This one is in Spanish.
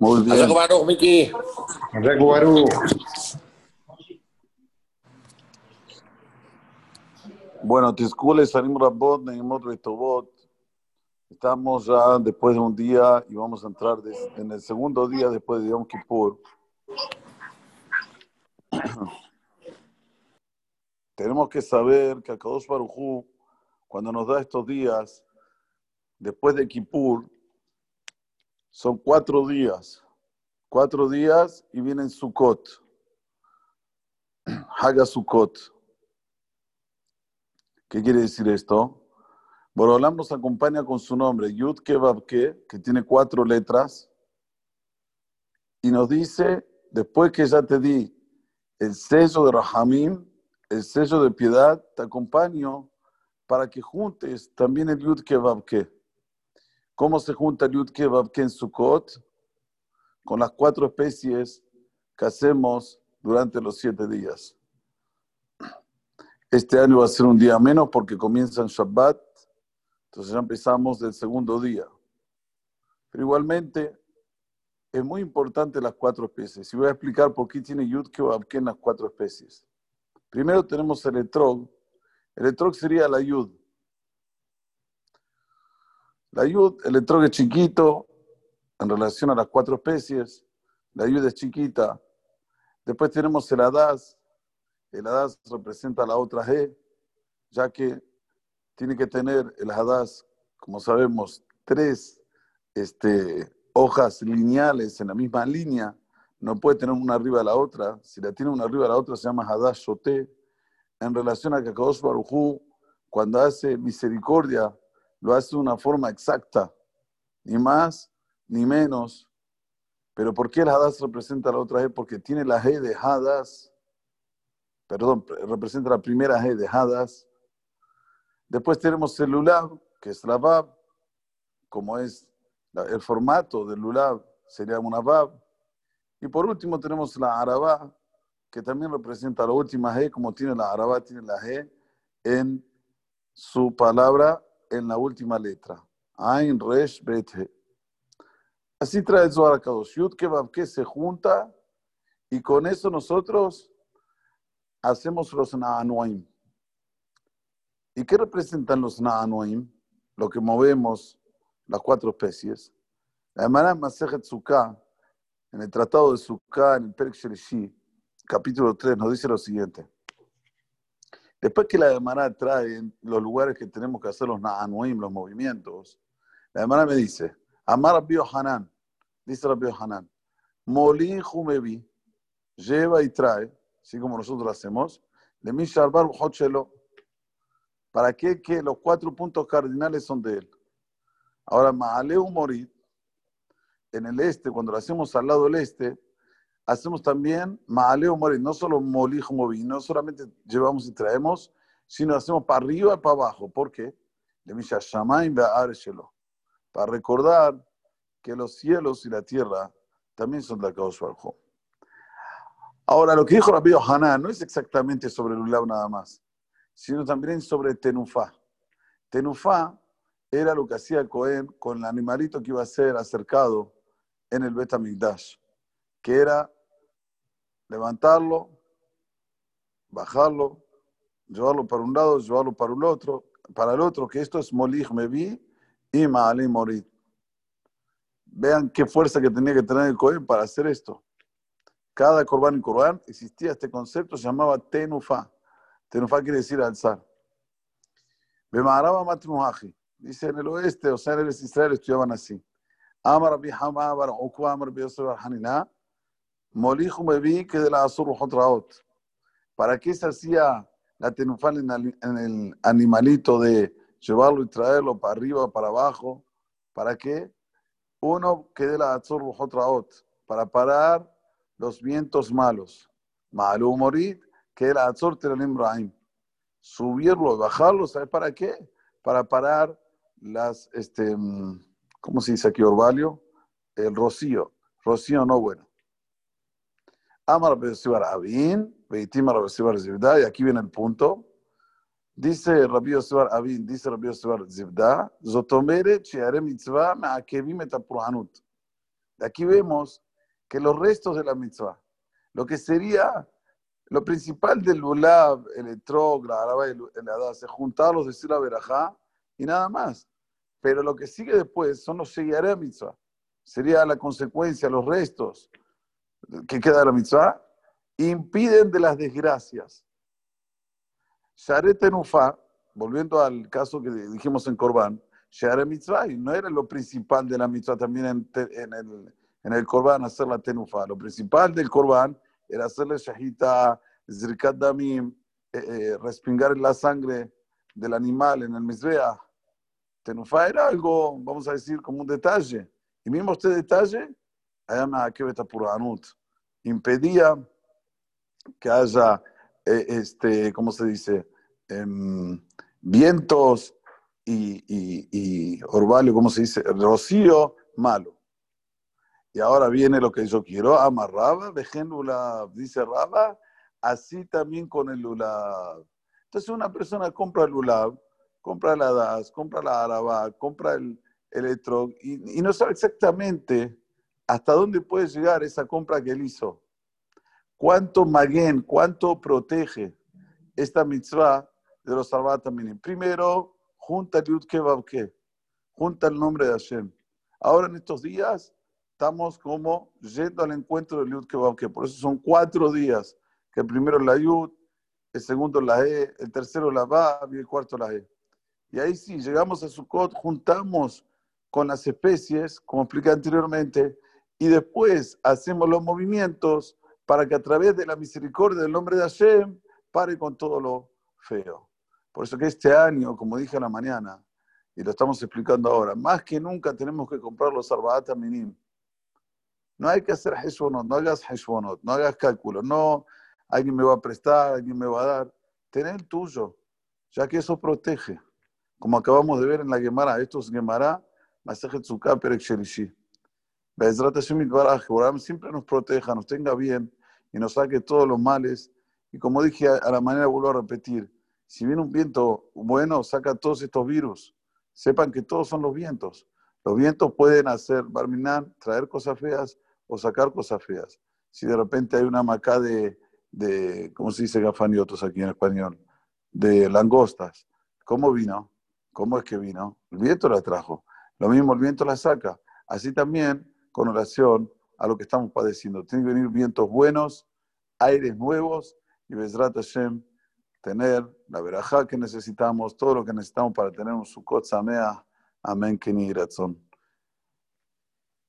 Muy bien. Hazak Baruch, Miki. Hazak Baruch. Bueno, Tizkule Sarim Rabot, Neimot Retobot. Estamos ya después de un día y vamos a entrar en el segundo día después de Yom Kippur. Tenemos que saber que Akadosh Baruj Hu, cuando nos da estos días, después de Kippur, son cuatro días. Cuatro días y vienen Sukkot. Haga Sukkot. ¿Qué quiere decir esto? Borolam nos acompaña con su nombre, Yud Kebabke, que tiene cuatro letras, y nos dice, después que ya te di el sello de Rahamim, el sello de piedad, te acompaño para que juntes también el Yud Kebabke. ¿Cómo se junta el Yud Sukkot? Con las cuatro especies que hacemos durante los siete días. Este año va a ser un día menos porque comienza en Shabbat, entonces ya empezamos del segundo día. Pero igualmente es muy importante las cuatro especies. Y voy a explicar por qué tiene Yud Kebabke en las cuatro especies. Primero tenemos el etrog. El etrog sería la Yud. La Yud, el etrog es chiquito en relación a las cuatro especies. La Yud es chiquita. Después tenemos el Adaz. El Adaz representa la otra G, ya que tiene que tener el Hadaz, como sabemos, tres este, hojas lineales en la misma línea. No puede tener una arriba de la otra. Si la tiene una arriba de la otra, se llama Hadaz Shoté. En relación a Kakadosh Barujú, cuando hace misericordia, lo hace de una forma exacta, ni más ni menos. Pero ¿por qué el Hadaz representa la otra G? Porque tiene la G de Hadaz, perdón, representa la primera G de Hadaz. Después tenemos el Lulav, que es la Vav, como es el formato del Lulav, sería una Vav. Y por último tenemos la Arabá, que también representa la última G, como tiene la Arabá, tiene la G en su palabra en la última letra. Ain, Resh, Bet, He. Así trae el Zohar Kadosh. Yud, que se junta y con eso nosotros hacemos los Na'anuim. ¿Y qué representan los Na'anuim? Lo que movemos, las cuatro especies. La hermana Masejet Sukkah, en el Tratado de Sukkah, en el Perek capítulo 3, nos dice lo siguiente. Después que la hermana trae los lugares que tenemos que hacer los Na'anuim, los movimientos, la hermana me dice, Amar Rabbi Hanan, dice Rabbi Hanan, Molin Jumevi, lleva y trae, así como nosotros lo hacemos, de mi Sharbar Hochelo, ¿Para qué? Que los cuatro puntos cardinales son de él. Ahora, Maaleu Morid, en el este, cuando lo hacemos al lado del este, hacemos también Maaleu Morid, no solo Molij Movid, no solamente llevamos y traemos, sino hacemos para arriba y para abajo. ¿Por qué? Para recordar que los cielos y la tierra también son de Akadosh Baruj Hu. Ahora, lo que dijo Rabbi Hanan no es exactamente sobre el Ulam nada más sino también sobre Tenufá. Tenufá era lo que hacía Cohen con el animalito que iba a ser acercado en el Bet HaMikdash, que era levantarlo, bajarlo, llevarlo para un lado, llevarlo para el otro, para el otro, que esto es Molich Mevi y Maali Morid. Vean qué fuerza que tenía que tener el Cohen para hacer esto. Cada Corban y Corban existía este concepto, se llamaba Tenufá. Tenufá quiere decir alzar. Bemaraba Matmuhaji. Dice en el oeste, o sea, en el Israel estudiaban así. Amar Rabbi Hama, Bar Ukwa, Amar Rabbi Moliju Mevi, que de la Azur. ¿Para qué se hacía la tenufá en el, animalito de llevarlo y traerlo para arriba, para abajo? ¿Para qué? Uno, que de la Azur Hotraot, para parar los vientos malos. Malu Morid, que era Azor Teralim Rahim. Subirlo y bajarlo, ¿sabes para qué? Para parar las, este, mm, ¿cómo se dice aquí, Orvalio? El rocío. Rocío no bueno. Amar Besibar Abin, Beitim Besibar Zibda, y aquí viene el punto. Dice Rabbi Yosef Abin, dice Rabbi Yosef Zibda, Zotomere, Chiare Mitzvah, Me'akevim et. De aquí vemos que los restos de la mitzvah, lo que sería lo principal del Lulav, el Etrog, la Araba y el Hadas, es juntarlos, decir la Berajá y nada más. Pero lo que sigue después son los Sheyaré Mitzvah. Sería la consecuencia, los restos que queda de la Mitzvah, impiden de las desgracias. Sharet Tenufa, volviendo al caso que dijimos en Corban, Share Mitzvah, y no era lo principal de la Mitzvah también en, en el, en el Corban hacer la Tenufa. Lo principal del Corban era hacerle shahita, zirkat damim, eh, eh, respingar la sangre del animal en el Mizbeah. Tenufa era algo, vamos a decir, como un detalle. Y mismo este detalle, impedía que haya, este, ¿cómo se dice? Vientos y, y, orvalio, ¿cómo se dice? Rocío malo. Y ahora viene lo que yo quiero, amarraba, lulav, dice Raba, así también con el lulav. Entonces una persona compra el lulav, compra la DAS, compra la Araba, compra el electro y, y, no sabe exactamente hasta dónde puede llegar esa compra que él hizo. Cuánto maguen, cuánto protege esta mitzvah de los también. Primero, junta el Yud junta el nombre de Hashem. Ahora en estos días estamos como yendo al encuentro del Yud que Por eso son cuatro días, que primero la Yud, el segundo la E, el tercero la Va y el cuarto la E. Y ahí sí, llegamos a Sukkot, juntamos con las especies, como expliqué anteriormente, y después hacemos los movimientos para que a través de la misericordia del nombre de Hashem pare con todo lo feo. Por eso que este año, como dije en la mañana, y lo estamos explicando ahora, más que nunca tenemos que comprar los Arbaat Minim. No hay que hacer heshbonot, no hagas heshbonot, no hagas cálculos, no alguien me va a prestar, alguien me va a dar. Ten el tuyo, ya que eso protege. Como acabamos de ver en la Gemara, esto es Gemara, Sukkah Perek Shelishi. Be'ezrat Hashem Baraj, siempre nos proteja, nos tenga bien y nos saque todos los males. Y como dije a la manera, vuelvo a repetir, si viene un viento bueno, saca todos estos virus. Sepan que todos son los vientos. Los vientos pueden hacer, barminan, traer cosas feas o sacar cosas feas. Si de repente hay una macá de, de ¿cómo se dice gafaniotos aquí en español? De langostas. ¿Cómo vino? ¿Cómo es que vino? El viento la trajo. Lo mismo el viento la saca. Así también con oración a lo que estamos padeciendo. Tienen que venir vientos buenos, aires nuevos y Bezrat Hashem tener la verajá que necesitamos, todo lo que necesitamos para tener un Sukkot Samea. Amén, Keni Ratzon.